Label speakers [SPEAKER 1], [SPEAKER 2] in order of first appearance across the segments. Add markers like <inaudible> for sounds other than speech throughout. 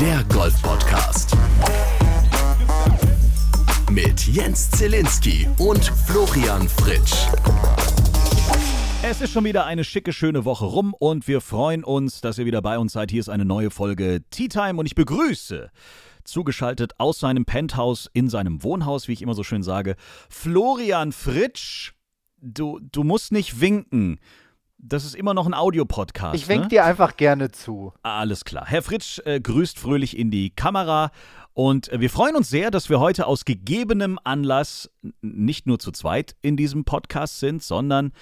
[SPEAKER 1] der Golf Podcast. Mit Jens Zielinski und Florian Fritsch.
[SPEAKER 2] Es ist schon wieder eine schicke, schöne Woche rum und wir freuen uns, dass ihr wieder bei uns seid. Hier ist eine neue Folge Tea Time und ich begrüße zugeschaltet aus seinem Penthouse in seinem Wohnhaus, wie ich immer so schön sage, Florian Fritsch. Du, du musst nicht winken. Das ist immer noch ein Audiopodcast.
[SPEAKER 3] Ich wink
[SPEAKER 2] ne?
[SPEAKER 3] dir einfach gerne zu.
[SPEAKER 2] Alles klar. Herr Fritsch äh, grüßt fröhlich in die Kamera und äh, wir freuen uns sehr, dass wir heute aus gegebenem Anlass nicht nur zu zweit in diesem Podcast sind, sondern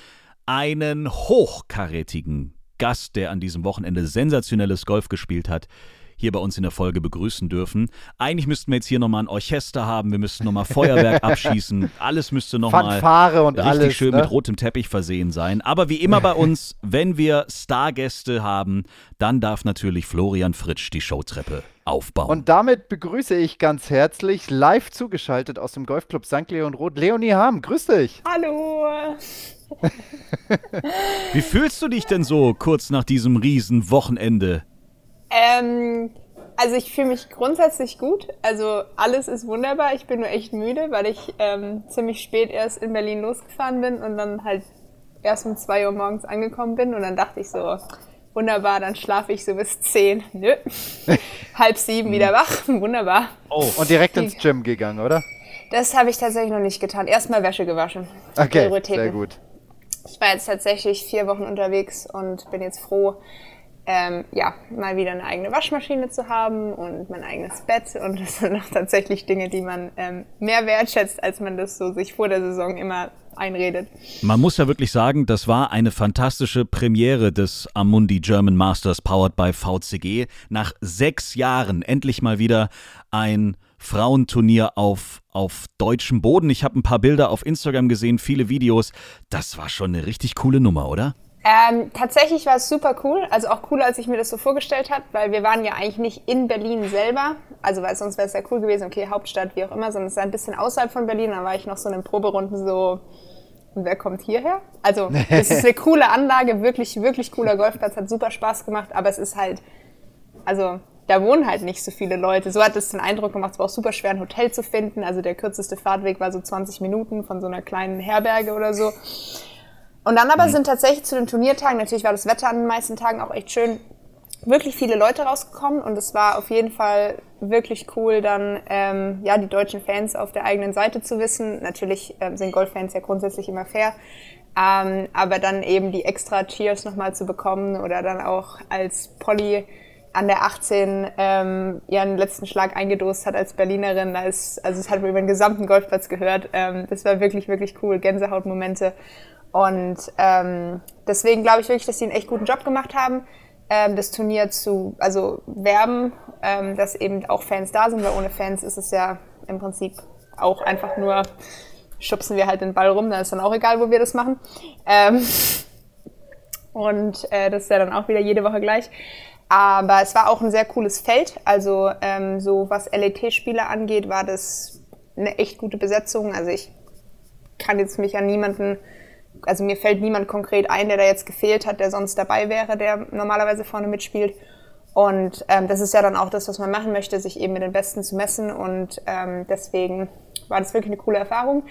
[SPEAKER 2] einen hochkarätigen Gast, der an diesem Wochenende sensationelles Golf gespielt hat, hier bei uns in der Folge begrüßen dürfen. Eigentlich müssten wir jetzt hier nochmal ein Orchester haben, wir müssten nochmal Feuerwerk <laughs> abschießen, alles müsste nochmal richtig
[SPEAKER 3] alles.
[SPEAKER 2] schön
[SPEAKER 3] ne?
[SPEAKER 2] mit rotem Teppich versehen sein. Aber wie immer bei uns, wenn wir Stargäste haben, dann darf natürlich Florian Fritsch die Showtreppe aufbauen.
[SPEAKER 3] Und damit begrüße ich ganz herzlich live zugeschaltet aus dem Golfclub St. Leon Roth Leonie Ham. Grüß dich.
[SPEAKER 4] Hallo. <laughs>
[SPEAKER 2] wie fühlst du dich denn so kurz nach diesem riesen Wochenende?
[SPEAKER 4] Ähm, also ich fühle mich grundsätzlich gut. Also alles ist wunderbar. Ich bin nur echt müde, weil ich ähm, ziemlich spät erst in Berlin losgefahren bin und dann halt erst um zwei Uhr morgens angekommen bin. Und dann dachte ich so, wunderbar, dann schlafe ich so bis zehn. Nö. <laughs> Halb sieben wieder wach. Wunderbar.
[SPEAKER 2] Oh,
[SPEAKER 3] Und direkt ins Gym gegangen, oder?
[SPEAKER 4] Das habe ich tatsächlich noch nicht getan. Erstmal Wäsche gewaschen.
[SPEAKER 3] Okay, sehr gut.
[SPEAKER 4] Ich war jetzt tatsächlich vier Wochen unterwegs und bin jetzt froh, ähm, ja, mal wieder eine eigene Waschmaschine zu haben und mein eigenes Bett. Und das sind auch tatsächlich Dinge, die man ähm, mehr wertschätzt, als man das so sich vor der Saison immer einredet.
[SPEAKER 2] Man muss ja wirklich sagen, das war eine fantastische Premiere des Amundi German Masters powered by VCG. Nach sechs Jahren endlich mal wieder ein Frauenturnier auf, auf deutschem Boden. Ich habe ein paar Bilder auf Instagram gesehen, viele Videos. Das war schon eine richtig coole Nummer, oder?
[SPEAKER 4] Ähm, tatsächlich war es super cool, also auch cooler, als ich mir das so vorgestellt habe, weil wir waren ja eigentlich nicht in Berlin selber, also weil sonst wäre es ja cool gewesen, okay, Hauptstadt, wie auch immer, sondern es war ein bisschen außerhalb von Berlin, dann war ich noch so in den Proberunden so, und wer kommt hierher? Also <laughs> es ist eine coole Anlage, wirklich, wirklich cooler Golfplatz, hat super Spaß gemacht, aber es ist halt, also da wohnen halt nicht so viele Leute. So hat es den Eindruck gemacht, es war auch super schwer, ein Hotel zu finden. Also der kürzeste Fahrtweg war so 20 Minuten von so einer kleinen Herberge oder so. Und dann aber sind tatsächlich zu den Turniertagen, natürlich war das Wetter an den meisten Tagen auch echt schön, wirklich viele Leute rausgekommen und es war auf jeden Fall wirklich cool, dann ähm, ja die deutschen Fans auf der eigenen Seite zu wissen. Natürlich ähm, sind Golffans ja grundsätzlich immer fair, ähm, aber dann eben die extra Cheers nochmal zu bekommen oder dann auch als Polly an der 18 ähm, ihren letzten Schlag eingedost hat als Berlinerin, da ist, also es hat über den gesamten Golfplatz gehört. Ähm, das war wirklich, wirklich cool, Gänsehautmomente. Und ähm, deswegen glaube ich wirklich, dass sie einen echt guten Job gemacht haben, ähm, das Turnier zu, also werben, ähm, dass eben auch Fans da sind, weil ohne Fans ist es ja im Prinzip auch einfach nur, schubsen wir halt den Ball rum, dann ist dann auch egal, wo wir das machen. Ähm, <laughs> und äh, das ist ja dann auch wieder jede Woche gleich. Aber es war auch ein sehr cooles Feld. Also ähm, so was LET-Spieler angeht, war das eine echt gute Besetzung. Also ich kann jetzt mich an niemanden, also mir fällt niemand konkret ein, der da jetzt gefehlt hat, der sonst dabei wäre, der normalerweise vorne mitspielt. Und ähm, das ist ja dann auch das, was man machen möchte, sich eben mit den Besten zu messen. Und ähm, deswegen war das wirklich eine coole Erfahrung.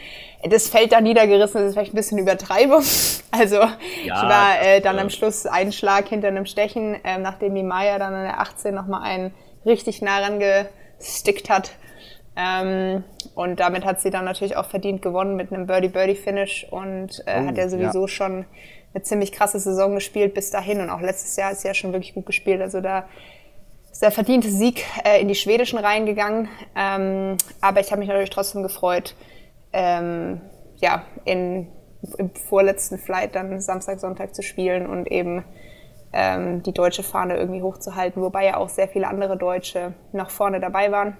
[SPEAKER 4] Das Feld da niedergerissen, das ist vielleicht ein bisschen Übertreibung. <laughs> Also ich war äh, dann am Schluss einen Schlag hinter einem Stechen, ähm, nachdem die Maya dann an der 18 nochmal einen richtig nah rangestickt hat. Ähm, und damit hat sie dann natürlich auch verdient gewonnen mit einem Birdie-Birdie-Finish und äh,
[SPEAKER 3] Oh,
[SPEAKER 4] hat ja sowieso
[SPEAKER 3] ja.
[SPEAKER 4] schon eine ziemlich krasse Saison gespielt bis dahin und auch letztes Jahr ist sie ja schon wirklich gut gespielt. Also da ist der verdiente Sieg äh, in die schwedischen Reihen gegangen. Ähm, aber ich habe mich natürlich trotzdem gefreut, ähm, ja, in, im vorletzten Flight dann Samstag, Sonntag zu spielen und eben ähm, die deutsche Fahne irgendwie hochzuhalten, wobei ja auch sehr viele andere Deutsche noch vorne dabei waren.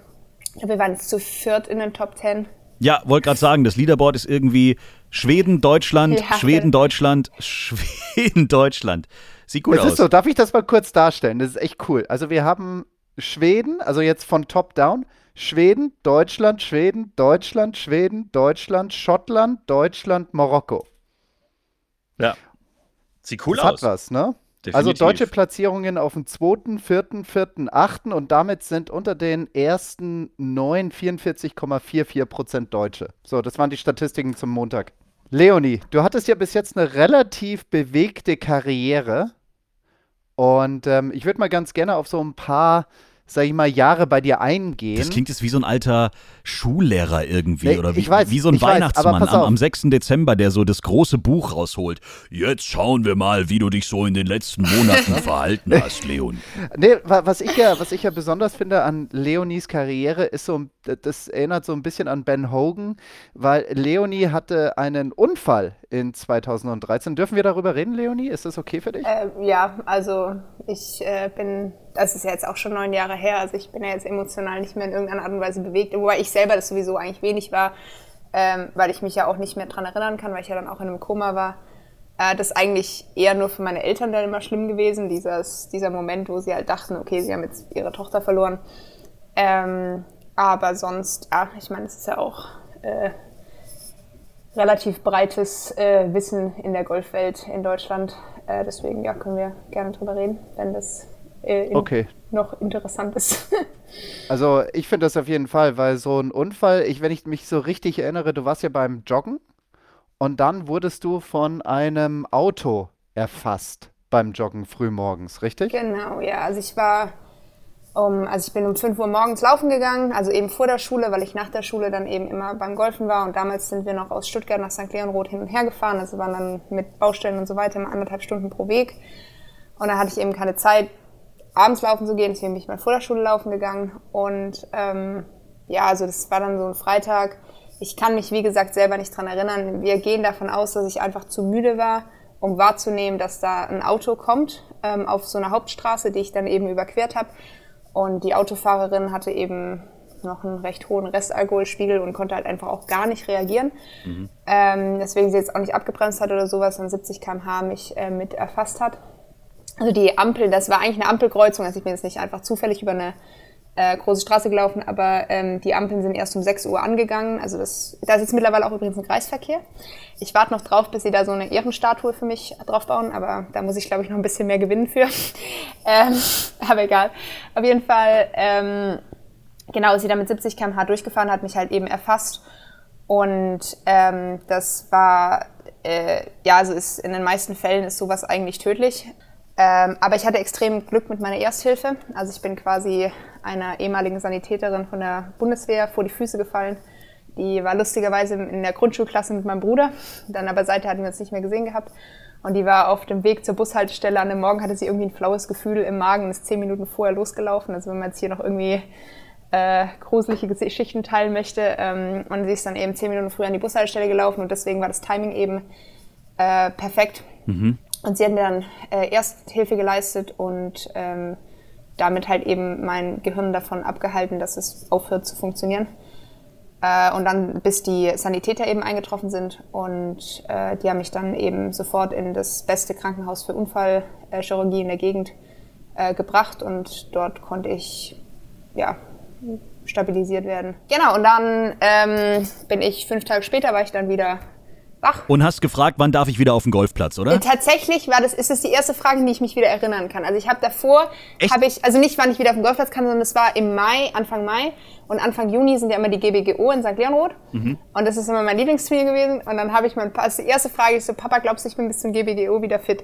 [SPEAKER 4] Ich glaube, wir waren zu viert in den Top Ten.
[SPEAKER 2] Ja, wollte gerade sagen, das Leaderboard ist irgendwie Schweden, Deutschland,
[SPEAKER 4] Ja.
[SPEAKER 2] Schweden, Deutschland, <laughs> Schweden, Deutschland. Sieht gut
[SPEAKER 3] Es
[SPEAKER 2] aus.
[SPEAKER 3] ist so, darf ich das mal kurz darstellen? Das ist echt cool. Also wir haben Schweden, also jetzt von top down, Schweden, Deutschland, Schweden, Deutschland, Schweden, Deutschland, Schottland, Deutschland, Marokko.
[SPEAKER 2] ja. Sieht cool
[SPEAKER 3] das
[SPEAKER 2] aus.
[SPEAKER 3] hat was, ne? Also deutsche Platzierungen auf dem 2., 4., 4., 8. und damit sind unter den ersten 9 44,44 Prozent Deutsche. So, das waren die Statistiken zum Montag. Leonie, du hattest ja bis jetzt eine relativ bewegte Karriere. Und ähm, ich würde mal ganz gerne auf so ein paar sag ich mal, Jahre bei dir eingehen.
[SPEAKER 2] Das klingt jetzt wie so ein alter Schullehrer irgendwie
[SPEAKER 3] Nee,
[SPEAKER 2] oder wie,
[SPEAKER 3] weiß,
[SPEAKER 2] wie so ein
[SPEAKER 3] weiß,
[SPEAKER 2] Weihnachtsmann
[SPEAKER 3] pass
[SPEAKER 2] am, am 6. Dezember, der so das große Buch rausholt. Jetzt schauen wir mal, wie du dich so in den letzten Monaten <laughs> verhalten hast, Leon.
[SPEAKER 3] Nee, wa- was ich ja, was ich ja besonders finde an Leonies Karriere ist so, das erinnert so ein bisschen an Ben Hogan, weil Leonie hatte einen Unfall in 2013. Dürfen wir darüber reden, Leonie? Ist das okay für dich?
[SPEAKER 4] Äh, ja, also ich äh, bin, das ist ja jetzt auch schon neun Jahre her, also ich bin ja jetzt emotional nicht mehr in irgendeiner Art und Weise bewegt, wobei ich selber das sowieso eigentlich wenig war, ähm, weil ich mich ja auch nicht mehr dran erinnern kann, weil ich ja dann auch in einem Koma war. Äh, das ist eigentlich eher nur für meine Eltern dann immer schlimm gewesen, dieses, dieser Moment, wo sie halt dachten, okay, sie haben jetzt ihre Tochter verloren. Ähm, aber sonst, ja, ich meine, es ist ja auch äh, relativ breites äh, Wissen in der Golfwelt in Deutschland. Äh, deswegen ja, können wir gerne drüber reden, wenn das äh, in-
[SPEAKER 3] Okay.
[SPEAKER 4] noch interessant ist. <laughs>
[SPEAKER 3] Also ich finde das auf jeden Fall, weil so ein Unfall, ich, wenn ich mich so richtig erinnere, du warst ja beim Joggen und dann wurdest du von einem Auto erfasst beim Joggen frühmorgens, richtig?
[SPEAKER 4] genau, ja. Also ich war um, also ich bin um 5 Uhr morgens laufen gegangen, also eben vor der Schule, weil ich nach der Schule dann eben immer beim Golfen war und damals sind wir noch aus Stuttgart nach St. Leonroth hin und her gefahren, also waren dann mit Baustellen und so weiter immer anderthalb Stunden pro Weg. Und dann hatte ich eben keine Zeit, abends laufen zu gehen, deswegen bin ich mal vor der Schule laufen gegangen. Und ähm, ja, also das war dann so ein Freitag. Ich kann mich, wie gesagt, selber nicht dran erinnern. Wir gehen davon aus, dass ich einfach zu müde war, um wahrzunehmen, dass da ein Auto kommt ähm, auf so einer Hauptstraße, die ich dann eben überquert habe. Und die Autofahrerin hatte eben noch einen recht hohen Restalkoholspiegel und konnte halt einfach auch gar nicht reagieren. Ähm, deswegen sie jetzt auch nicht abgebremst hat oder sowas und 70 km/h mich äh, mit erfasst hat. Also die Ampel, das war eigentlich eine Ampelkreuzung, also ich bin jetzt nicht einfach zufällig über eine äh, große Straße gelaufen, aber ähm, die Ampeln sind erst um 6 Uhr angegangen. Also das, da ist jetzt mittlerweile auch übrigens ein Kreisverkehr. Ich warte noch drauf, bis sie da so eine Ehrenstatue für mich draufbauen, aber da muss ich, glaube ich, noch ein bisschen mehr gewinnen für. <laughs> ähm, aber egal. Auf jeden Fall, ähm, genau, ist sie da mit 70 km/h durchgefahren, hat mich halt eben erfasst. Und ähm, das war, äh, ja, also ist, in den meisten Fällen ist sowas eigentlich tödlich. Ähm, aber ich hatte extrem Glück mit meiner Ersthilfe. Also ich bin quasi einer ehemaligen Sanitäterin von der Bundeswehr vor die Füße gefallen. Die war lustigerweise in der Grundschulklasse mit meinem Bruder. Dann aber seither hatten wir uns nicht mehr gesehen gehabt. Und die war auf dem Weg zur Bushaltestelle. An dem Morgen hatte sie irgendwie ein flaues Gefühl im Magen und ist zehn Minuten vorher losgelaufen. Also wenn man jetzt hier noch irgendwie äh, gruselige Geschichten teilen möchte. Ähm, und sie ist dann eben zehn Minuten früher an die Bushaltestelle gelaufen und deswegen war das Timing eben äh, perfekt. Und sie hat mir dann äh, Ersthilfe geleistet und ähm, damit halt eben mein Gehirn davon abgehalten, dass es aufhört zu funktionieren. Äh, und dann, bis die Sanitäter eben eingetroffen sind und äh, die haben mich dann eben sofort in das beste Krankenhaus für Unfallchirurgie in der Gegend äh, gebracht und dort konnte ich ja, stabilisiert werden. Genau, und dann ähm, bin ich fünf Tage später, war ich dann wieder wach.
[SPEAKER 2] Und hast gefragt, wann darf ich wieder auf den Golfplatz, oder?
[SPEAKER 4] Tatsächlich war das, ist das die erste Frage, an die ich mich wieder erinnern kann. Also ich habe davor, habe ich, also nicht wann ich wieder auf den Golfplatz kann, sondern es war im Mai, Anfang Mai und Anfang Juni sind ja immer die GBGO in St. Leonroth
[SPEAKER 2] Mhm.
[SPEAKER 4] und das ist immer mein Lieblingsturnier gewesen und dann habe ich mein, also die erste Frage ist so, Papa, glaubst du, ich bin bis zum GBGO wieder fit?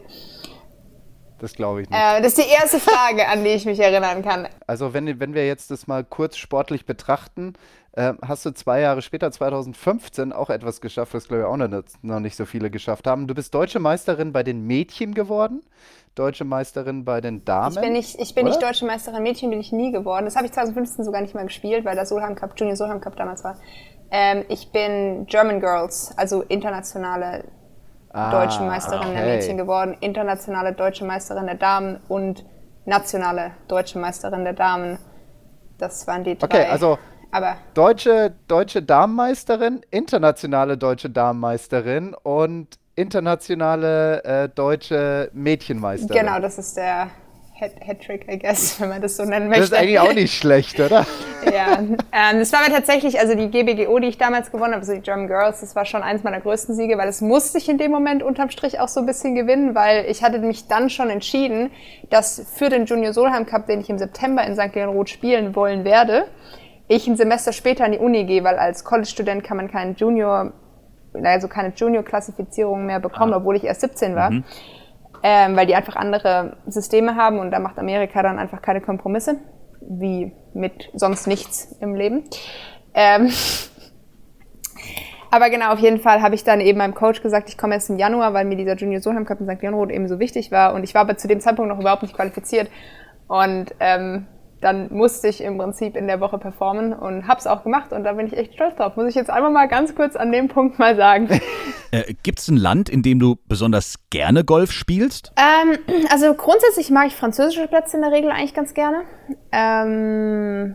[SPEAKER 3] Das glaube ich nicht.
[SPEAKER 4] Äh, das ist die erste Frage, an die ich mich erinnern kann.
[SPEAKER 3] Also wenn, wenn wir jetzt das mal kurz sportlich betrachten, äh, hast du zwei Jahre später, 2015, auch etwas geschafft, was glaube ich auch noch, noch nicht so viele geschafft haben. Du bist deutsche Meisterin bei den Mädchen geworden, deutsche Meisterin bei den Damen.
[SPEAKER 4] Ich bin nicht, ich bin
[SPEAKER 3] oder?
[SPEAKER 4] nicht deutsche Meisterin Mädchen, bin ich nie geworden. Das habe ich 2015 sogar nicht mehr gespielt, weil der Solheim Cup, Junior Solheim Cup damals war. Ähm, ich bin German Girls, also internationale deutsche Meisterin der
[SPEAKER 3] Ah, okay.
[SPEAKER 4] Mädchen geworden, internationale deutsche Meisterin der Damen und nationale deutsche Meisterin der Damen. Das waren die drei.
[SPEAKER 3] Okay, also
[SPEAKER 4] Aber
[SPEAKER 3] deutsche, deutsche Damenmeisterin, internationale deutsche Damenmeisterin und internationale äh, deutsche Mädchenmeisterin.
[SPEAKER 4] genau, das ist der Hat-Trick, I guess, <laughs> wenn man das so nennen möchte.
[SPEAKER 3] Das ist eigentlich auch nicht schlecht, oder? <laughs>
[SPEAKER 4] ja, ähm, das war mir tatsächlich, also die GBGO, die ich damals gewonnen habe, also die German Girls, das war schon eins meiner größten Siege, weil es musste ich in dem Moment unterm Strich auch so ein bisschen gewinnen, weil ich hatte mich dann schon entschieden, dass für den Junior Solheim Cup, den ich im September in St. Leon spielen wollen werde, ich ein Semester später an die Uni gehe, weil als College-Student kann man keinen Junior, also keine Junior-Klassifizierung mehr bekommen, ah. obwohl ich erst 17 war. Mhm ähm, weil die einfach andere Systeme haben und da macht Amerika dann einfach keine Kompromisse, wie mit sonst nichts im Leben. Ähm, <laughs> aber genau, auf jeden Fall habe ich dann eben meinem Coach gesagt, ich komme erst im Januar, weil mir dieser Junior Solheim Cup in St. Leonrod eben so wichtig war und ich war aber zu dem Zeitpunkt noch überhaupt nicht qualifiziert und ähm, dann musste ich im Prinzip in der Woche performen und hab's auch gemacht und da bin ich echt stolz drauf. Muss ich jetzt einmal mal ganz kurz an dem Punkt mal sagen. <laughs>
[SPEAKER 2] Äh, Gibt es ein Land, in dem du besonders gerne Golf spielst?
[SPEAKER 4] Ähm, also grundsätzlich mag ich französische Plätze in der Regel eigentlich ganz gerne. Ähm,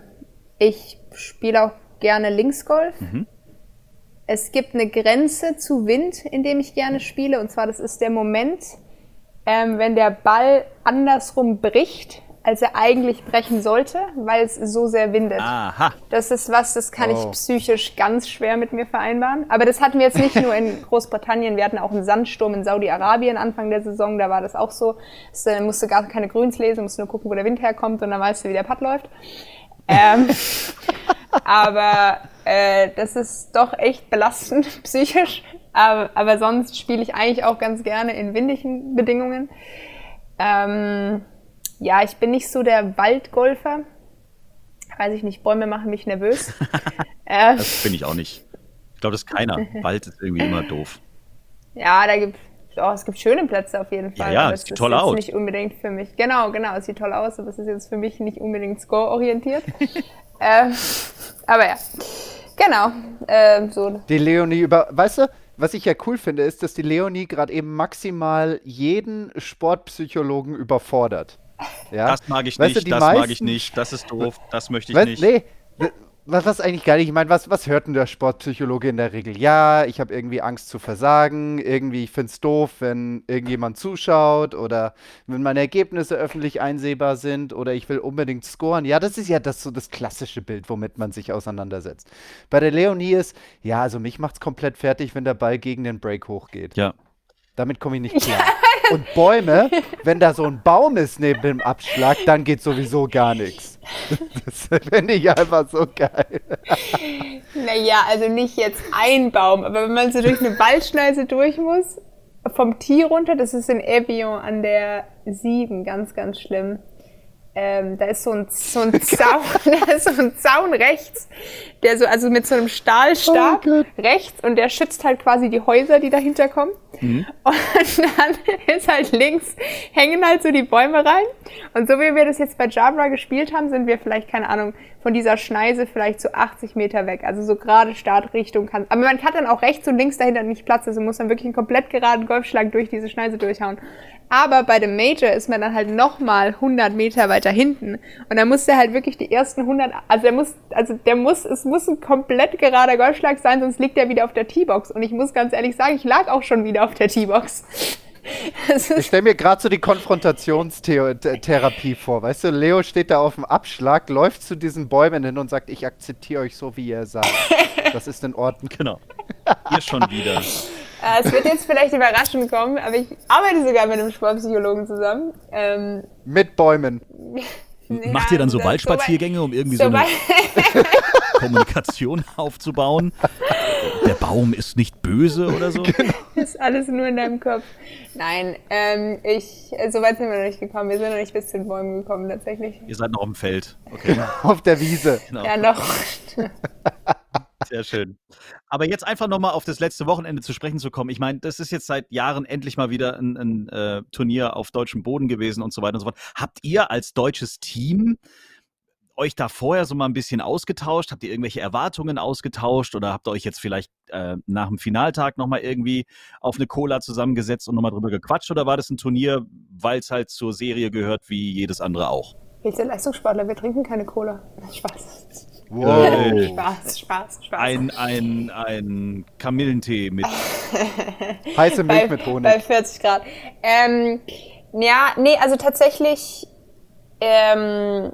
[SPEAKER 4] ich spiele auch gerne Linksgolf. Mhm. Es gibt eine Grenze zu Wind, in dem ich gerne spiele und zwar das ist der Moment, ähm, wenn der Ball andersrum bricht als er eigentlich brechen sollte, weil es so sehr windet. Aha. Das ist was, das kann oh. ich psychisch ganz schwer mit mir vereinbaren. Aber das hatten wir jetzt nicht <laughs> nur in Großbritannien, wir hatten auch einen Sandsturm in Saudi-Arabien Anfang der Saison, da war das auch so. Es äh, musste gar keine Grüns lesen, musste nur gucken, wo der Wind herkommt und dann weißt du, wie der Putt läuft. Ähm, <laughs> aber äh, das ist doch echt belastend <laughs> psychisch. Aber, aber sonst spiele ich eigentlich auch ganz gerne in windigen Bedingungen. Ähm, ja, ich bin nicht so der Waldgolfer. Weiß ich nicht, Bäume machen mich nervös. <laughs> <laughs>
[SPEAKER 2] äh, das bin ich auch nicht. Ich glaube, das ist keiner. <laughs> Wald ist irgendwie immer doof.
[SPEAKER 4] Ja, da gibt oh, es gibt schöne Plätze auf jeden Fall.
[SPEAKER 2] Ja, ja es sieht toll aus.
[SPEAKER 4] nicht unbedingt für mich. Genau, genau, es sieht toll aus, aber es ist jetzt für mich nicht unbedingt score-orientiert. äh, aber ja, genau. Äh, so.
[SPEAKER 3] Die Leonie über, weißt du, was ich ja cool finde, ist, dass die Leonie gerade eben maximal jeden Sportpsychologen überfordert.
[SPEAKER 2] Ja? Das mag ich weißt nicht, du, das meisten, mag ich nicht, das ist doof, das möchte ich weißt, nicht. Nee,
[SPEAKER 3] was, was eigentlich geil, ich meine, was, was hört denn der Sportpsychologe in der Regel? Ja, ich habe irgendwie Angst zu versagen, irgendwie, ich finde es doof, wenn irgendjemand zuschaut oder wenn meine Ergebnisse öffentlich einsehbar sind oder ich will unbedingt scoren. Ja, das ist ja das so das klassische Bild, womit man sich auseinandersetzt. Bei der Leonie ist, ja, also mich macht es komplett fertig, wenn der Ball gegen den Break hochgeht.
[SPEAKER 2] Ja.
[SPEAKER 3] Damit komme ich nicht klar. <laughs> Und Bäume, wenn da so ein Baum ist neben dem Abschlag, dann geht sowieso gar nichts. <laughs> Das finde ich einfach so geil.
[SPEAKER 4] Naja, also nicht jetzt ein Baum, aber wenn man so durch eine Waldschneise durch muss, vom Tee runter, das ist in Evian an der 7, ganz, ganz schlimm. Ähm, da ist so ein, so ein <laughs> Zaun, <laughs> da ist so ein Zaun rechts, der so, also mit so einem Stahlstab oh rechts und der schützt halt quasi die Häuser, die dahinter kommen. Mhm. Und <laughs> dann ist halt links, hängen halt so die Bäume rein. Und so wie wir das jetzt bei Jabra gespielt haben, sind wir vielleicht, keine Ahnung, von dieser Schneise vielleicht so 80 Meter weg. Also so gerade Startrichtung kann. Aber man hat dann auch rechts und links dahinter nicht Platz, also muss dann wirklich einen komplett geraden Golfschlag durch diese Schneise durchhauen. Aber bei dem Major ist man dann halt nochmal 100 Meter weiter hinten. Und dann muss der halt wirklich die ersten 100, also der muss, also der muss, es muss ein komplett gerader Golfschlag sein, sonst liegt er wieder auf der T-Box. Und ich muss ganz ehrlich sagen, ich lag auch schon wieder auf der T-Box. <laughs>
[SPEAKER 3] Ich stelle mir gerade so die Konfrontationstherapie vor. Weißt du, Leo steht da auf dem Abschlag, läuft zu diesen Bäumen hin und sagt, ich akzeptiere euch so, wie ihr seid. <laughs> Das ist in Ordnung.
[SPEAKER 2] Genau. Ihr schon wieder.
[SPEAKER 4] Äh, es wird jetzt vielleicht überraschend kommen, aber ich arbeite sogar mit einem Sportpsychologen zusammen. Ähm,
[SPEAKER 3] mit Bäumen. <laughs>
[SPEAKER 2] Ja, Macht ihr dann so Waldspaziergänge, um irgendwie so, so eine <laughs> <laughs> Kommunikation aufzubauen? Der Baum ist nicht böse oder so? Genau.
[SPEAKER 4] Ist alles nur in deinem Kopf. Nein, ähm, ich, so weit sind wir noch nicht gekommen. Wir sind noch nicht bis zu den Bäumen gekommen, tatsächlich.
[SPEAKER 2] Ihr seid noch auf dem Feld. Okay.
[SPEAKER 3] auf der Wiese.
[SPEAKER 4] Genau. Ja, noch.
[SPEAKER 2] Sehr schön. Aber jetzt einfach nochmal auf das letzte Wochenende zu sprechen zu kommen. Ich meine, das ist jetzt seit Jahren endlich mal wieder ein, ein äh, Turnier auf deutschem Boden gewesen und so weiter und so fort. Habt ihr als deutsches Team euch da vorher so mal ein bisschen ausgetauscht? Habt ihr irgendwelche Erwartungen ausgetauscht oder habt ihr euch jetzt vielleicht äh, nach dem Finaltag nochmal irgendwie auf eine Cola zusammengesetzt und nochmal drüber gequatscht? Oder war das ein Turnier, weil es halt zur Serie gehört wie jedes andere auch?
[SPEAKER 4] Wir sind Leistungssportler, wir trinken keine Cola. <laughs> Spaß. Wow. Spaß, Spaß, Spaß.
[SPEAKER 2] Ein, ein, ein Kamillentee mit <laughs>
[SPEAKER 3] heiße Milch bei, mit Honig.
[SPEAKER 4] Bei 40 Grad. Ähm, ja, nee, also tatsächlich Ähm,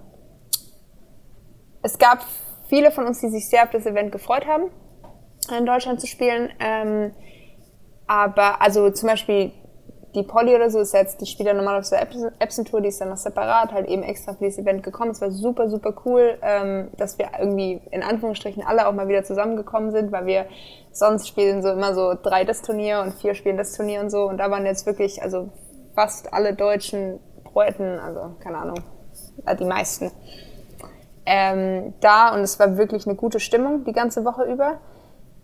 [SPEAKER 4] es gab viele von uns, die sich sehr auf das Event gefreut haben, in Deutschland zu spielen. Ähm, aber also zum Beispiel die Polly oder so ist jetzt, die spielt ja normal auf der Epson-Tour, die ist dann noch separat, halt eben extra für dieses Event gekommen. Es war super, super cool, ähm, dass wir irgendwie in Anführungsstrichen alle auch mal wieder zusammengekommen sind, weil wir sonst spielen so immer so drei das Turnier und vier spielen das Turnier und so. Und da waren jetzt wirklich, also fast alle deutschen Poeten, also keine Ahnung, äh, die meisten, ähm, da und es war wirklich eine gute Stimmung die ganze Woche über.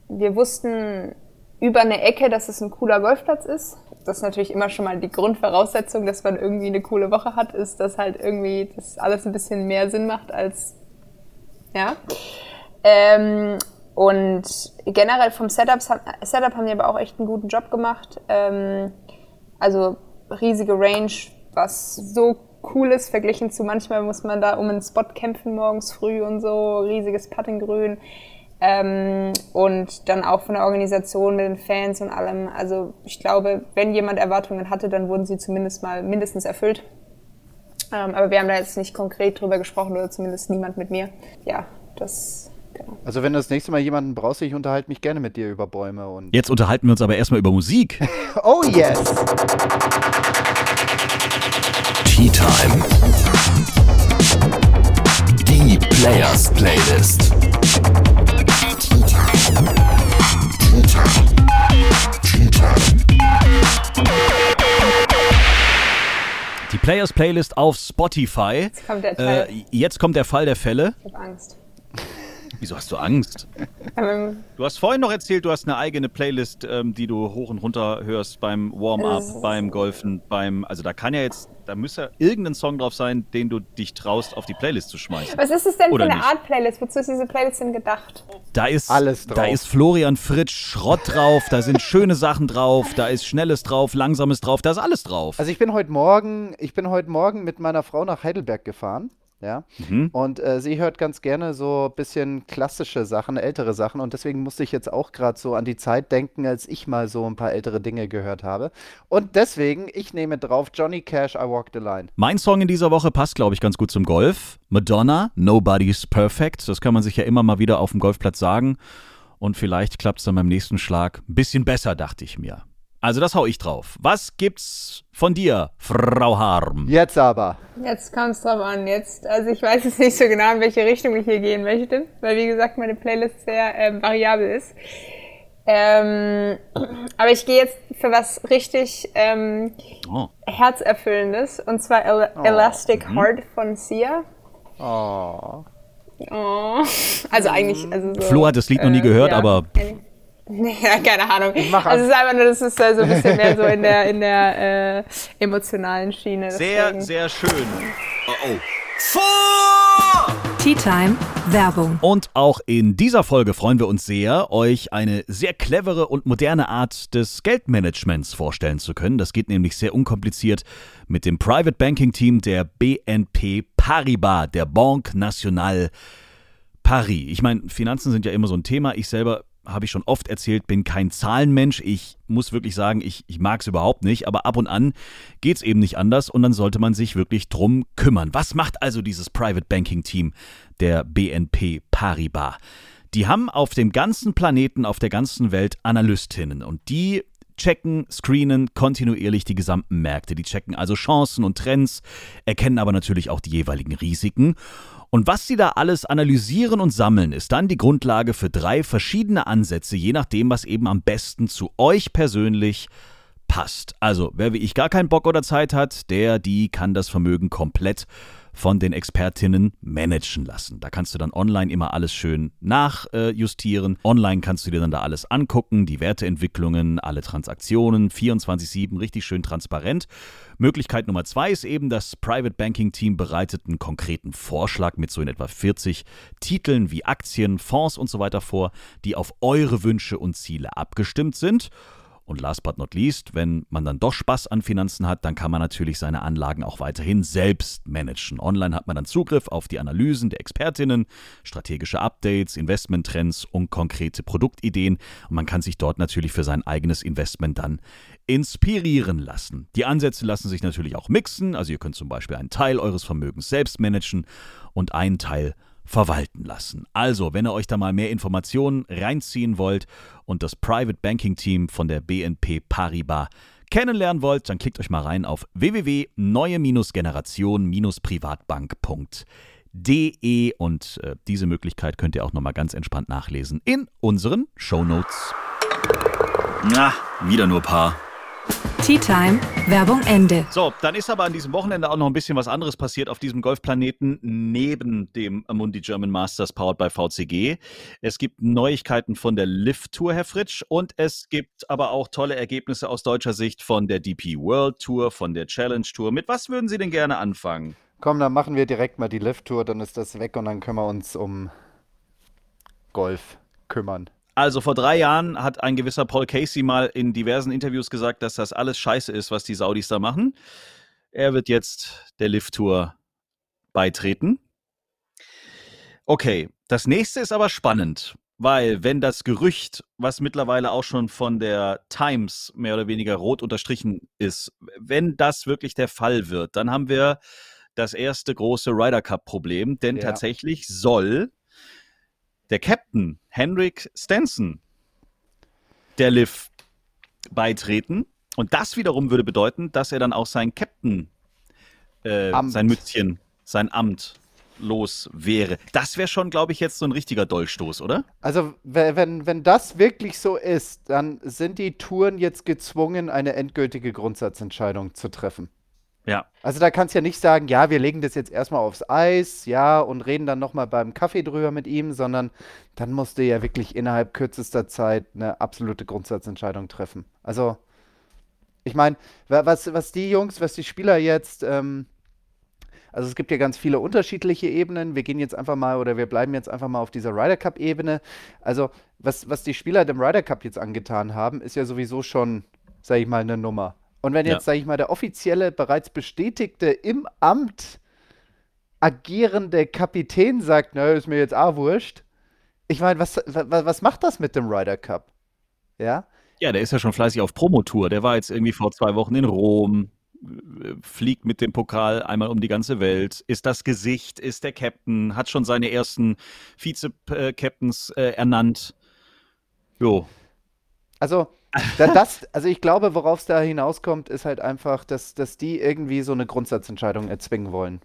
[SPEAKER 4] Wir wussten über eine Ecke, dass es ein cooler Golfplatz ist. Das ist natürlich immer schon mal die Grundvoraussetzung, dass man irgendwie eine coole Woche hat, ist, dass halt irgendwie das alles ein bisschen mehr Sinn macht als, ja. Ähm, und generell vom Setup, Setup haben die aber auch echt einen guten Job gemacht. Ähm, also riesige Range, was so cool ist, verglichen zu manchmal muss man da um einen Spot kämpfen morgens früh und so, riesiges Puttinggrün. Ähm, und dann auch von der Organisation mit den Fans und allem. Also ich glaube, wenn jemand Erwartungen hatte, dann wurden sie zumindest mal mindestens erfüllt. Ähm, aber wir haben da jetzt nicht konkret drüber gesprochen oder zumindest niemand mit mir. Ja, das. Genau.
[SPEAKER 3] Also wenn du das nächste Mal jemanden brauchst, ich unterhalte mich gerne mit dir über Bäume und.
[SPEAKER 2] Jetzt unterhalten wir uns aber erstmal über Musik. <laughs>
[SPEAKER 3] oh yes!
[SPEAKER 1] Tea Time. Die Players Playlist.
[SPEAKER 2] Players Playlist auf Spotify.
[SPEAKER 4] Jetzt kommt der Teil.
[SPEAKER 2] Äh, jetzt kommt der Fall der Fälle.
[SPEAKER 4] Ich habe Angst. <laughs>
[SPEAKER 2] Wieso hast du Angst?
[SPEAKER 4] Ähm,
[SPEAKER 2] Du hast vorhin noch erzählt, du hast eine eigene Playlist, ähm, die du hoch und runter hörst beim Warm-up, beim Golfen, beim. Also da kann ja jetzt, da müsste irgendein Song drauf sein, den du dich traust, auf die Playlist zu schmeißen.
[SPEAKER 4] was ist es denn
[SPEAKER 2] Oder
[SPEAKER 4] für eine
[SPEAKER 2] nicht?
[SPEAKER 4] Art Playlist? Wozu ist diese Playlist denn gedacht?
[SPEAKER 2] Da ist
[SPEAKER 3] Alles drauf.
[SPEAKER 2] Da ist Florian Fritsch Schrott drauf, da sind schöne Sachen drauf, da ist Schnelles drauf, Langsames drauf, da ist alles drauf.
[SPEAKER 3] Also ich bin heute Morgen, ich bin heute Morgen mit meiner Frau nach Heidelberg gefahren. Ja.
[SPEAKER 2] Mhm.
[SPEAKER 3] Und äh, sie hört ganz gerne so ein bisschen klassische Sachen, ältere Sachen. Und deswegen musste ich jetzt auch gerade so an die Zeit denken, als ich mal so ein paar ältere Dinge gehört habe. Und deswegen, ich nehme drauf Johnny Cash, I Walk the Line.
[SPEAKER 2] Mein Song in dieser Woche passt, glaube ich, ganz gut zum Golf. Madonna, Nobody's Perfect. Das kann man sich ja immer mal wieder auf dem Golfplatz sagen. Und vielleicht klappt es dann beim nächsten Schlag ein bisschen besser, dachte ich mir. Also das hau ich drauf. Was gibt's von dir, Frau Harm?
[SPEAKER 3] Jetzt aber.
[SPEAKER 4] Jetzt kommt es drauf an. Jetzt, also ich weiß jetzt nicht so genau, in welche Richtung ich hier gehen möchte, weil wie gesagt meine Playlist sehr ähm, variabel ist. Ähm, aber ich gehe jetzt für was richtig ähm,
[SPEAKER 2] Oh.
[SPEAKER 4] herzerfüllendes und zwar El Elastic Heart von Sia.
[SPEAKER 3] Oh.
[SPEAKER 4] Oh. Also eigentlich, also so,
[SPEAKER 2] Flo hat das Lied noch nie gehört,
[SPEAKER 4] ja.
[SPEAKER 2] aber
[SPEAKER 4] Nee, keine Ahnung.
[SPEAKER 3] mach
[SPEAKER 4] also es ist einfach nur, das ist so ein bisschen mehr so in der, <laughs> in der äh, emotionalen Schiene.
[SPEAKER 2] sehr,
[SPEAKER 4] deswegen.
[SPEAKER 2] sehr schön. Oh, oh.
[SPEAKER 5] Tea Time Werbung.
[SPEAKER 2] Und auch in dieser Folge freuen wir uns sehr, euch eine sehr clevere und moderne Art des Geldmanagements vorstellen zu können. Das geht nämlich sehr unkompliziert mit dem Private Banking Team der BNP Paribas, der Banque Nationale Paris. Ich meine, Finanzen sind ja immer so ein Thema. Ich selber habe ich schon oft erzählt, bin kein Zahlenmensch. Ich muss wirklich sagen, ich, ich mag es überhaupt nicht, aber ab und an geht es eben nicht anders und dann sollte man sich wirklich drum kümmern. Was macht also dieses Private Banking Team der BNP Paribas? Die haben auf dem ganzen Planeten, auf der ganzen Welt Analystinnen und die checken, screenen kontinuierlich die gesamten Märkte. Die checken also Chancen und Trends, erkennen aber natürlich auch die jeweiligen Risiken. Und was sie da alles analysieren und sammeln, ist dann die Grundlage für drei verschiedene Ansätze, je nachdem, was eben am besten zu euch persönlich passt. Also, wer wie ich gar keinen Bock oder Zeit hat, der, die kann das Vermögen komplett von den Expertinnen managen lassen. Da kannst du dann online immer alles schön nachjustieren. Online kannst du dir dann da alles angucken, die Werteentwicklungen, alle Transaktionen, 24-7, richtig schön transparent. Möglichkeit Nummer zwei ist eben, das Private Banking Team bereitet einen konkreten Vorschlag mit so in etwa 40 Titeln wie Aktien, Fonds und so weiter vor, die auf eure Wünsche und Ziele abgestimmt sind. Und last but not least, wenn man dann doch Spaß an Finanzen hat, dann kann man natürlich seine Anlagen auch weiterhin selbst managen. Online hat man dann Zugriff auf die Analysen der Expertinnen, strategische Updates, Investmenttrends und konkrete Produktideen. Und man kann sich dort natürlich für sein eigenes Investment dann inspirieren lassen. Die Ansätze lassen sich natürlich auch mixen. Also ihr könnt zum Beispiel einen Teil eures Vermögens selbst managen und einen Teil verwalten lassen. Also, wenn ihr euch da mal mehr Informationen reinziehen wollt und das Private Banking Team von der BNP Paribas kennenlernen wollt, dann klickt euch mal rein auf www.neue-generation-privatbank.de und äh, diese Möglichkeit könnt ihr auch nochmal ganz entspannt nachlesen in unseren Show Notes. Na, wieder nur Paar.
[SPEAKER 5] Tea Time, Werbung Ende.
[SPEAKER 2] So, dann ist aber an diesem Wochenende auch noch ein bisschen was anderes passiert auf diesem Golfplaneten neben dem Mundi German Masters powered by VCG. Es gibt Neuigkeiten von der Lift Tour, Herr Fritsch, und es gibt aber auch tolle Ergebnisse aus deutscher Sicht von der DP World Tour, von der Challenge Tour. Mit was würden Sie denn gerne anfangen?
[SPEAKER 3] Komm, dann machen wir direkt mal die Lift Tour, dann ist das weg und dann können wir uns um Golf kümmern.
[SPEAKER 2] Also vor drei Jahren hat ein gewisser Paul Casey mal in diversen Interviews gesagt, dass das alles scheiße ist, was die Saudis da machen. Er wird jetzt der Lift-Tour beitreten. Okay, das nächste ist aber spannend, weil wenn das Gerücht, was mittlerweile auch schon von der Times mehr oder weniger rot unterstrichen ist, wenn das wirklich der Fall wird, dann haben wir das erste große Ryder Cup-Problem, denn ja. tatsächlich soll der Captain Henrik Stenson der Liv beitreten. Und das wiederum würde bedeuten, dass er dann auch sein Captain, äh, sein Mützchen, sein Amt los wäre. Das wäre schon, glaube ich, jetzt so ein richtiger Dolchstoß, oder?
[SPEAKER 3] Also, wenn, wenn das wirklich so ist, dann sind die Touren jetzt gezwungen, eine endgültige Grundsatzentscheidung zu treffen.
[SPEAKER 2] Ja.
[SPEAKER 3] Also da kannst du ja nicht sagen, ja, wir legen das jetzt erstmal aufs Eis, ja, und reden dann nochmal beim Kaffee drüber mit ihm, sondern dann musst du ja wirklich innerhalb kürzester Zeit eine absolute Grundsatzentscheidung treffen. Also, ich meine, was, was die Jungs, was die Spieler jetzt, ähm, also es gibt ja ganz viele unterschiedliche Ebenen. Wir gehen jetzt einfach mal oder wir bleiben jetzt einfach mal auf dieser Ryder Cup-Ebene. Also, was, was die Spieler dem Ryder Cup jetzt angetan haben, ist ja sowieso schon, sag ich mal, eine Nummer. Und wenn jetzt, ja. sage ich mal, der offizielle, bereits bestätigte, im Amt agierende Kapitän sagt, na, ist mir jetzt auch wurscht. Ich meine, was, was, was macht das mit dem Ryder Cup? Ja?
[SPEAKER 2] Ja, der ist ja schon fleißig auf Promotour. Der war jetzt irgendwie vor zwei Wochen in Rom, fliegt mit dem Pokal einmal um die ganze Welt, ist das Gesicht, ist der Captain, hat schon seine ersten Vize-Captains äh, ernannt. Jo.
[SPEAKER 3] Also, das, also ich glaube, worauf es da hinauskommt, ist halt einfach, dass, dass die irgendwie so eine Grundsatzentscheidung erzwingen wollen.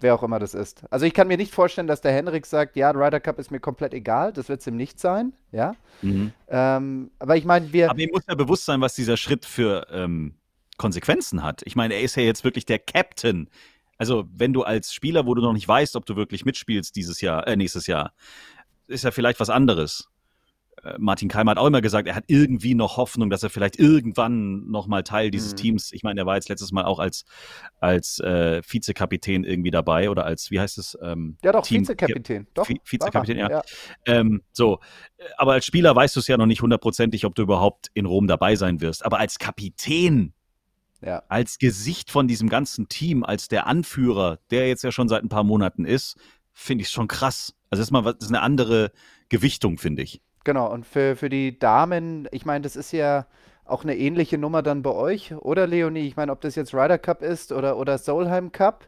[SPEAKER 3] Wer auch immer das ist. Also ich kann mir nicht vorstellen, dass der Henrik sagt, ja, Ryder Cup ist mir komplett egal, das wird es ihm nicht sein, ja. Mhm. Ähm, aber ich meine, wir.
[SPEAKER 2] Aber ihm muss ja bewusst sein, was dieser Schritt für ähm, Konsequenzen hat. Ich meine, er ist ja jetzt wirklich der Captain. Also, wenn du als Spieler, wo du noch nicht weißt, ob du wirklich mitspielst dieses Jahr, äh, nächstes Jahr, ist ja vielleicht was anderes. Äh, Martin Keimer hat auch immer gesagt, er hat irgendwie noch Hoffnung, dass er vielleicht irgendwann nochmal Teil dieses mhm. Teams, ich meine, er war jetzt letztes Mal auch als, als äh, Vizekapitän irgendwie dabei oder als, wie heißt es?
[SPEAKER 3] Ähm, ja, doch, Team, Vizekapitän. Doch,
[SPEAKER 2] Vizekapitän, ja. ja. Ähm, so, aber als Spieler weißt du es ja noch nicht hundertprozentig, ob du überhaupt in Rom dabei sein wirst. Aber als Kapitän, ja. als Gesicht von diesem ganzen Team, als der Anführer, der jetzt ja schon seit ein paar Monaten ist, finde ich es schon krass. Also das ist mal das ist eine andere Gewichtung, finde ich.
[SPEAKER 3] Genau, und für, für die Damen, ich meine, das ist ja auch eine ähnliche Nummer dann bei euch, oder Leonie? Ich meine, ob das jetzt Ryder Cup ist oder, oder Solheim Cup.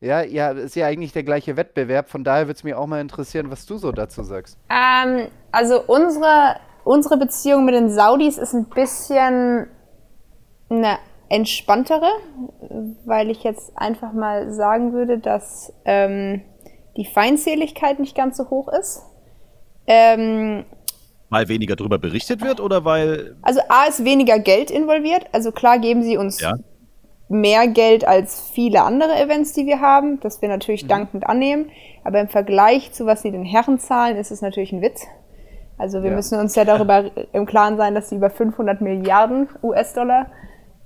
[SPEAKER 3] Ja, ja, ist ja eigentlich der gleiche Wettbewerb. Von daher würde es mich auch mal interessieren, was du so dazu sagst.
[SPEAKER 4] Ähm, also unsere, unsere Beziehung mit den Saudis ist ein bisschen eine entspanntere, weil ich jetzt einfach mal sagen würde, dass ähm, die Feindseligkeit nicht ganz so hoch ist. Ähm,
[SPEAKER 2] weil weniger darüber berichtet wird oder weil.
[SPEAKER 4] Also A ist weniger Geld involviert. Also klar geben sie uns ja. mehr Geld als viele andere Events, die wir haben, das wir natürlich mhm. dankend annehmen. Aber im Vergleich zu was sie den Herren zahlen, ist es natürlich ein Witz. Also wir ja. müssen uns ja darüber <laughs> im Klaren sein, dass sie über 500 Milliarden US-Dollar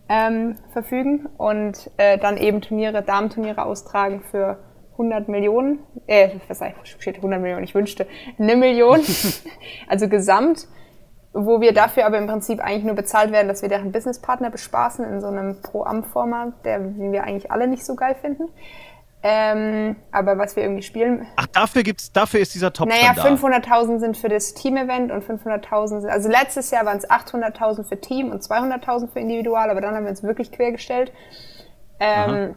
[SPEAKER 4] ähm, verfügen und äh, dann eben Turniere, Damenturniere austragen für 100 Millionen, äh, was sag ich, steht 100 Millionen, ich wünschte, eine Million, <laughs> also gesamt. wo wir dafür aber im Prinzip eigentlich nur bezahlt werden, dass wir deren Businesspartner bespaßen in so einem Pro-Am-Format, der den wir eigentlich alle nicht so geil finden. Ähm, aber was wir irgendwie spielen.
[SPEAKER 2] Ach, dafür gibt's, dafür ist dieser Top
[SPEAKER 4] Naja, 500.000 sind für das Team-Event und 500.000 sind, also letztes Jahr waren es 800.000 für Team und 200.000 für Individual, aber dann haben wir uns wirklich quergestellt. Ähm,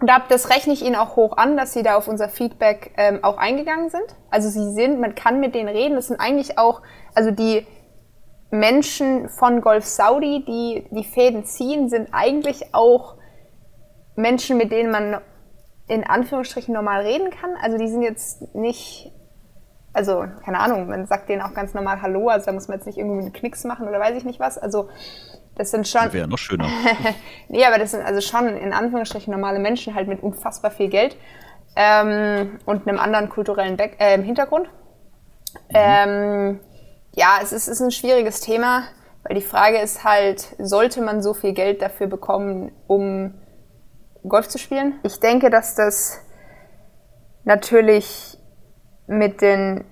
[SPEAKER 4] und da, das rechne ich Ihnen auch hoch an, dass Sie da auf unser Feedback ähm, auch eingegangen sind. Also Sie sind, man kann mit denen reden. Das sind eigentlich auch, also die Menschen von Golf Saudi, die die Fäden ziehen, sind eigentlich auch Menschen, mit denen man in Anführungsstrichen normal reden kann. Also die sind jetzt nicht, also keine Ahnung, man sagt denen auch ganz normal Hallo, also da muss man jetzt nicht irgendwie einen Knicks machen oder weiß ich nicht was. Also das sind schon.
[SPEAKER 2] Wäre noch schöner. <laughs>
[SPEAKER 4] nee, aber das sind also schon in Anführungsstrichen normale Menschen halt mit unfassbar viel Geld ähm, und einem anderen kulturellen Back äh, Hintergrund. Mhm. Ähm, ja, es ist, ist ein schwieriges Thema, weil die Frage ist halt, sollte man so viel Geld dafür bekommen, um Golf zu spielen? Ich denke, dass das natürlich mit den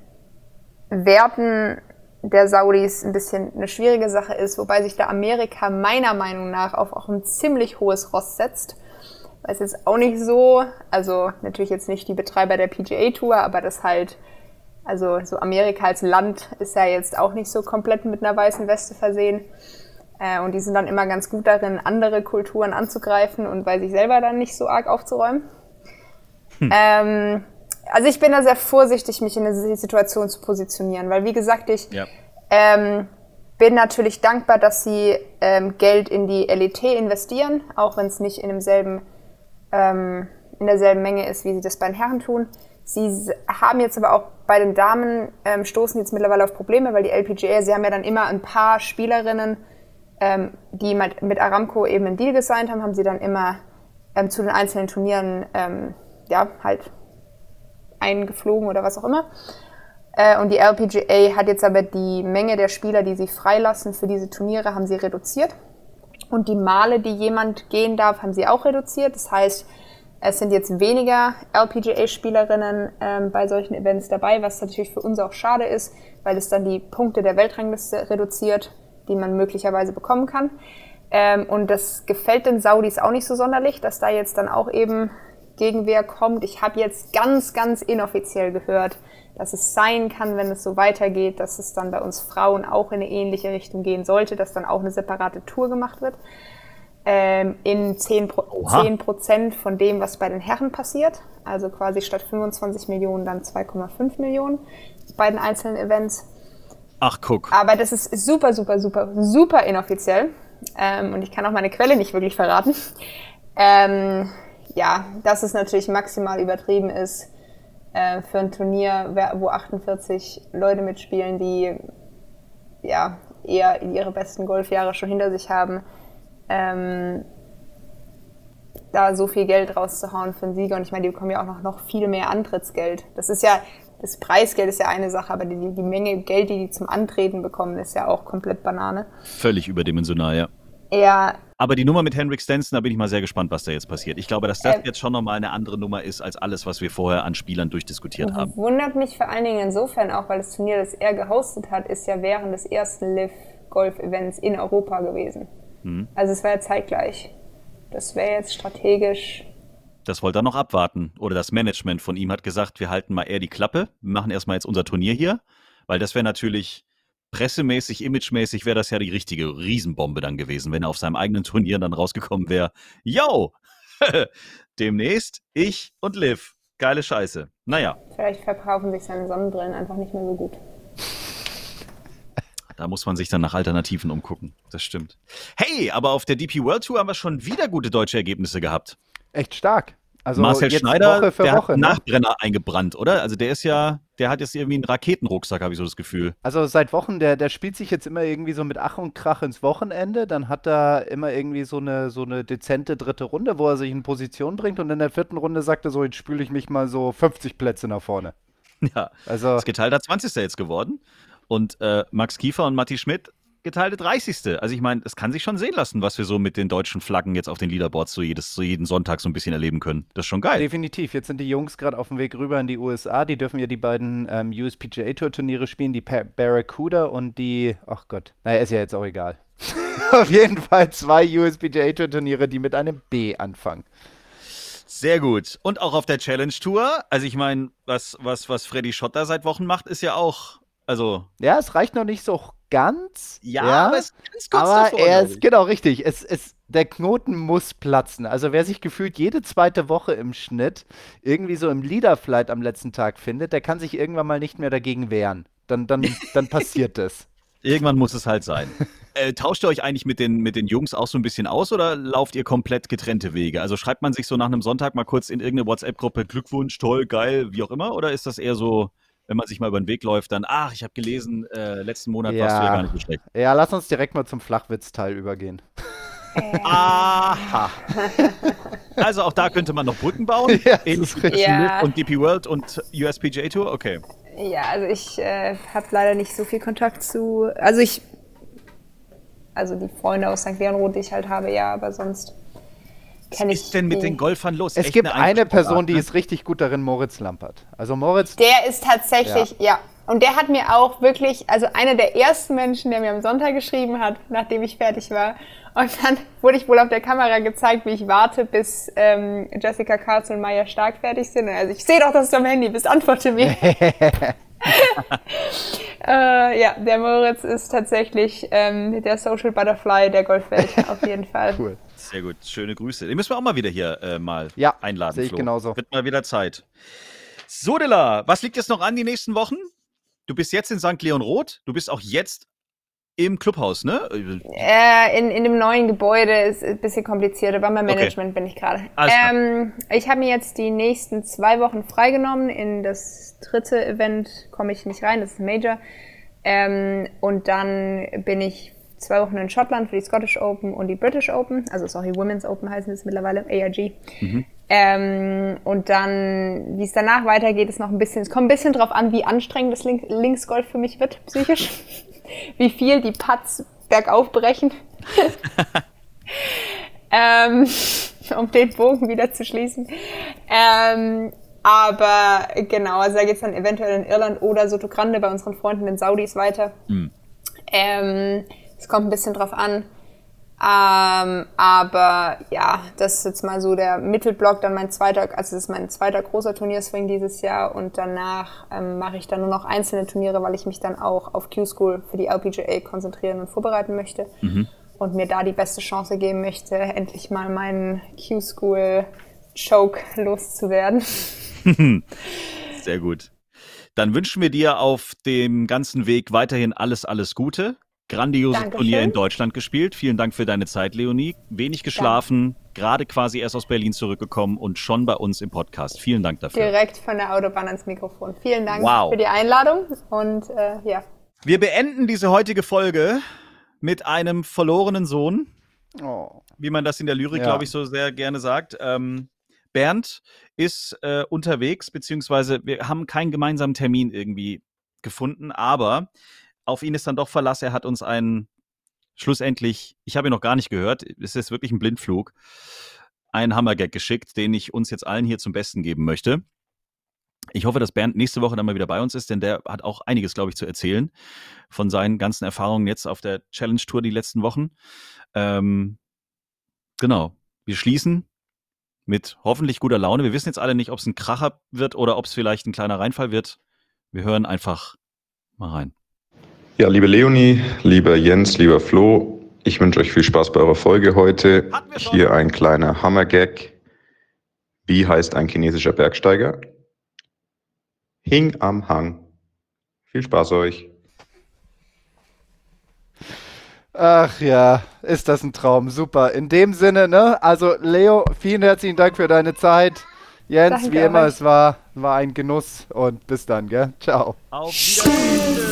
[SPEAKER 4] Werten der Saudis ein bisschen eine schwierige Sache ist, wobei sich da Amerika meiner Meinung nach auf auch ein ziemlich hohes Ross setzt. Weil es jetzt auch nicht so, also natürlich jetzt nicht die Betreiber der PGA Tour, aber das halt, also so Amerika als Land ist ja jetzt auch nicht so komplett mit einer weißen Weste versehen. Äh, und die sind dann immer ganz gut darin, andere Kulturen anzugreifen und bei sich selber dann nicht so arg aufzuräumen. Hm. Ähm, also ich bin da sehr vorsichtig, mich in eine Situation zu positionieren, weil wie gesagt, ich ja. ähm, bin natürlich dankbar, dass sie ähm, Geld in die LET investieren, auch wenn es nicht in demselben ähm, in derselben Menge ist, wie sie das bei den Herren tun. Sie haben jetzt aber auch bei den Damen ähm, stoßen jetzt mittlerweile auf Probleme, weil die LPGA, sie haben ja dann immer ein paar Spielerinnen, ähm, die mit, Aramco eben einen Deal gesigned haben, haben sie dann immer ähm, zu den einzelnen Turnieren ähm, ja halt eingeflogen oder was auch immer. Äh, und die LPGA hat jetzt aber die Menge der Spieler, die sie freilassen für diese Turniere, haben sie reduziert. Und die Male, die jemand gehen darf, haben sie auch reduziert. Das heißt, es sind jetzt weniger LPGA-Spielerinnen ähm, bei solchen Events dabei, was natürlich für uns auch schade ist, weil es dann die Punkte der Weltrangliste reduziert, die man möglicherweise bekommen kann. Ähm, und das gefällt den Saudis auch nicht so sonderlich, dass da jetzt dann auch eben Gegenwehr kommt. Ich habe jetzt ganz, ganz inoffiziell gehört, dass es sein kann, wenn es so weitergeht, dass es dann bei uns Frauen auch in eine ähnliche Richtung gehen sollte, dass dann auch eine separate Tour gemacht wird. Ähm, in 10, Pro 10 Prozent von dem, was bei den Herren passiert. Also quasi statt 25 Millionen dann 2,5 Millionen bei den einzelnen Events.
[SPEAKER 2] Ach, guck.
[SPEAKER 4] Aber das ist super, super, super, super inoffiziell. Ähm, und ich kann auch meine Quelle nicht wirklich verraten. Ähm, ja, dass es natürlich maximal übertrieben ist äh, für ein Turnier, wo 48 Leute mitspielen, die ja eher ihre besten Golfjahre schon hinter sich haben. Ähm, da so viel Geld rauszuhauen für einen Sieger. Und ich meine, die bekommen ja auch noch, noch viel mehr Antrittsgeld. Das ist ja, das Preisgeld ist ja eine Sache, aber die, die Menge Geld, die die zum Antreten bekommen, ist ja auch komplett Banane.
[SPEAKER 2] Völlig überdimensional, ja.
[SPEAKER 4] Ja,
[SPEAKER 2] aber die Nummer mit Henrik Stenson, da bin ich mal sehr gespannt, was da jetzt passiert. Ich glaube, dass das äh, jetzt schon nochmal eine andere Nummer ist als alles, was wir vorher an Spielern durchdiskutiert haben.
[SPEAKER 4] Wundert mich vor allen Dingen insofern auch, weil das Turnier, das er gehostet hat, ist ja während des ersten Live Golf Events in Europa gewesen. Mhm. Also es war ja zeitgleich. Das wäre jetzt strategisch.
[SPEAKER 2] Das wollte er noch abwarten. Oder das Management von ihm hat gesagt, wir halten mal eher die Klappe, wir machen erstmal jetzt unser Turnier hier, weil das wäre natürlich pressemäßig, imagemäßig wäre das ja die richtige Riesenbombe dann gewesen, wenn er auf seinem eigenen Turnier dann rausgekommen wäre. Yo! <laughs> Demnächst ich und Liv. Geile Scheiße. Naja.
[SPEAKER 4] Vielleicht verkaufen sich seine Sonnenbrillen einfach nicht mehr so gut.
[SPEAKER 2] Da muss man sich dann nach Alternativen umgucken. Das stimmt. Hey, aber auf der DP World Tour haben wir schon wieder gute deutsche Ergebnisse gehabt.
[SPEAKER 3] Echt stark.
[SPEAKER 2] Also Marcel Schneider, Woche für der Woche, hat ne? Nachbrenner eingebrannt, oder? Also der ist ja, der hat jetzt irgendwie einen Raketenrucksack, habe ich so das Gefühl.
[SPEAKER 3] Also seit Wochen, der, der spielt sich jetzt immer irgendwie so mit Ach und Krach ins Wochenende. Dann hat er immer irgendwie so eine, so eine dezente dritte Runde, wo er sich in Position bringt. Und in der vierten Runde sagt er so, jetzt spüle ich mich mal so 50 Plätze nach vorne.
[SPEAKER 2] Ja, also ist geteilter 20. jetzt geworden. Und äh, Max Kiefer und Matti Schmidt geteilte 30. Also ich meine, es kann sich schon sehen lassen, was wir so mit den deutschen Flaggen jetzt auf den Leaderboards so, jedes, so jeden Sonntag so ein bisschen erleben können. Das ist schon geil.
[SPEAKER 3] Definitiv. Jetzt sind die Jungs gerade auf dem Weg rüber in die USA. Die dürfen ja die beiden ähm, USPGA Tour Turniere spielen, die Pa- Barracuda und die, ach Gott, naja, ist ja jetzt auch egal. <laughs> auf jeden Fall zwei USPGA Tour Turniere, die mit einem B anfangen.
[SPEAKER 2] Sehr gut. Und auch auf der Challenge Tour. Also ich meine, was, was, was Freddy Schotter seit Wochen macht, ist ja auch, also
[SPEAKER 3] Ja, es reicht noch nicht so ganz.
[SPEAKER 2] ist ganz
[SPEAKER 3] aber er ist, genau, richtig. Es, es, der Knoten muss platzen. Also wer sich gefühlt jede zweite Woche im Schnitt irgendwie so im Leaderflight am letzten Tag findet, der kann sich irgendwann mal nicht mehr dagegen wehren. Dann, dann, dann passiert das. <laughs>
[SPEAKER 2] Irgendwann muss es halt sein. <laughs> äh, tauscht ihr euch eigentlich mit den, mit den Jungs auch so ein bisschen aus oder lauft ihr komplett getrennte Wege? Also schreibt man sich so nach einem Sonntag mal kurz in irgendeine WhatsApp-Gruppe Glückwunsch, toll, geil, wie auch immer? Oder ist das eher so, wenn man sich mal über den Weg läuft, dann, ach, ich habe gelesen, äh, letzten Monat warst du ja
[SPEAKER 3] Ja.
[SPEAKER 2] gar nicht so schlecht.
[SPEAKER 3] Ja, lass uns direkt mal zum Flachwitz-Teil übergehen.
[SPEAKER 2] Aha. <laughs> Also auch da könnte man noch Brücken bauen. <laughs>
[SPEAKER 3] Ja,
[SPEAKER 4] Ja.
[SPEAKER 2] Und DP World und USPGA Tour. Okay.
[SPEAKER 4] Ja, also ich äh, habe leider nicht so viel Kontakt zu. Also ich. Also die Freunde aus St. Leonrod, die ich halt habe, ja, aber sonst
[SPEAKER 2] Was ist denn mit den Golfern los?
[SPEAKER 3] Es
[SPEAKER 2] Echt
[SPEAKER 3] gibt eine
[SPEAKER 2] Einzelsportart,
[SPEAKER 3] Person, die ist richtig gut darin, Moritz Lampert. Also Moritz,
[SPEAKER 4] Der ist tatsächlich, ja. Und der hat mir auch wirklich, also einer der ersten Menschen, der mir am Sonntag geschrieben hat, nachdem ich fertig war. Und dann wurde ich wohl auf der Kamera gezeigt, wie ich warte, bis ähm, Jessica Karls und Maya Stark fertig sind. Und also ich sehe doch, dass du am Handy bist, antworte mir. <laughs> äh, ja, der Moritz ist tatsächlich ähm, der Social Butterfly der Golfwelt, auf jeden Fall.
[SPEAKER 3] cool.
[SPEAKER 2] Sehr gut, schöne Grüße. Den müssen wir auch mal wieder hier äh, mal
[SPEAKER 3] Ja,
[SPEAKER 2] einladen.
[SPEAKER 3] sehe ich
[SPEAKER 2] Flo.
[SPEAKER 3] genauso.
[SPEAKER 2] Wird mal wieder Zeit. Sodela, was liegt jetzt noch an die nächsten Wochen? Du bist jetzt in St. Leon Roth. Du bist auch jetzt im Clubhaus, ne?
[SPEAKER 4] Äh, in, in dem neuen Gebäude ist ein bisschen komplizierter. Bei meinem Management bin ich gerade.
[SPEAKER 2] Alles klar.
[SPEAKER 4] Ähm, ich habe mir jetzt die nächsten zwei Wochen freigenommen. In das dritte Event komme ich nicht rein, das ist ein Major. Ähm, und dann bin ich zwei Wochen in Schottland für die Scottish Open und die British Open. Also sorry, Women's Open heißen es mittlerweile, ARG. Ähm, und dann, wie es danach weitergeht, ist noch ein bisschen, es kommt ein bisschen drauf an, wie anstrengend das Link Linksgolf für mich wird, psychisch. <laughs> wie viel die Putts bergauf brechen. <laughs> ähm, um den Bogen wieder zu schließen. Ähm, aber genau, also da geht's dann eventuell in Irland oder Soto Grande bei unseren Freunden in Saudis weiter. Ähm, es kommt ein bisschen drauf an. Ähm, aber ja, das ist jetzt mal so der Mittelblock, dann mein zweiter, also das ist mein zweiter großer Turnierswing dieses Jahr und danach ähm, mache ich dann nur noch einzelne Turniere, weil ich mich dann auch auf Q-School für die LPGA konzentrieren und vorbereiten möchte und mir da die beste Chance geben möchte, endlich mal meinen Q-School-Choke loszuwerden. <laughs>
[SPEAKER 2] Sehr gut. Dann wünschen wir dir auf dem ganzen Weg weiterhin alles, alles Gute. Grandioses
[SPEAKER 4] Dankeschön.
[SPEAKER 2] Turnier in Deutschland gespielt. Vielen Dank für deine Zeit, Leonie. Wenig geschlafen, gerade quasi erst aus Berlin zurückgekommen und schon bei uns im Podcast. Vielen Dank dafür.
[SPEAKER 4] Direkt von der Autobahn ans Mikrofon. Vielen Dank
[SPEAKER 2] Wow.
[SPEAKER 4] für die Einladung und äh, ja.
[SPEAKER 2] Wir beenden diese heutige Folge mit einem verlorenen Sohn,
[SPEAKER 3] Oh.
[SPEAKER 2] wie man das in der Lyrik,
[SPEAKER 3] Ja.
[SPEAKER 2] glaube ich, so sehr gerne sagt. Ähm, Bernd ist äh, unterwegs, beziehungsweise wir haben keinen gemeinsamen Termin irgendwie gefunden, aber auf ihn ist dann doch Verlass. Er hat uns einen schlussendlich, ich habe ihn noch gar nicht gehört, es ist wirklich ein Blindflug, einen Hammergag geschickt, den ich uns jetzt allen hier zum Besten geben möchte. Ich hoffe, dass Bernd nächste Woche dann mal wieder bei uns ist, denn der hat auch einiges, glaube ich, zu erzählen von seinen ganzen Erfahrungen jetzt auf der Challenge Tour die letzten Wochen. Ähm, genau. Wir schließen mit hoffentlich guter Laune. Wir wissen jetzt alle nicht, ob es ein Kracher wird oder ob es vielleicht ein kleiner Reinfall wird. Wir hören einfach mal rein.
[SPEAKER 6] Ja, liebe Leonie, lieber Jens, lieber Flo, ich wünsche euch viel Spaß bei eurer Folge heute. Hier ein kleiner Hammergag. Wie heißt ein chinesischer Bergsteiger? Hing am Hang. Viel Spaß euch.
[SPEAKER 3] Ach ja, ist das ein Traum. Super. In dem Sinne, ne? Also, Leo, vielen herzlichen Dank für deine Zeit. Jens,
[SPEAKER 4] Danke
[SPEAKER 3] wie immer,
[SPEAKER 4] euch.
[SPEAKER 3] es war, war ein Genuss und bis dann, gell? Ciao.
[SPEAKER 2] Auf Wiedersehen.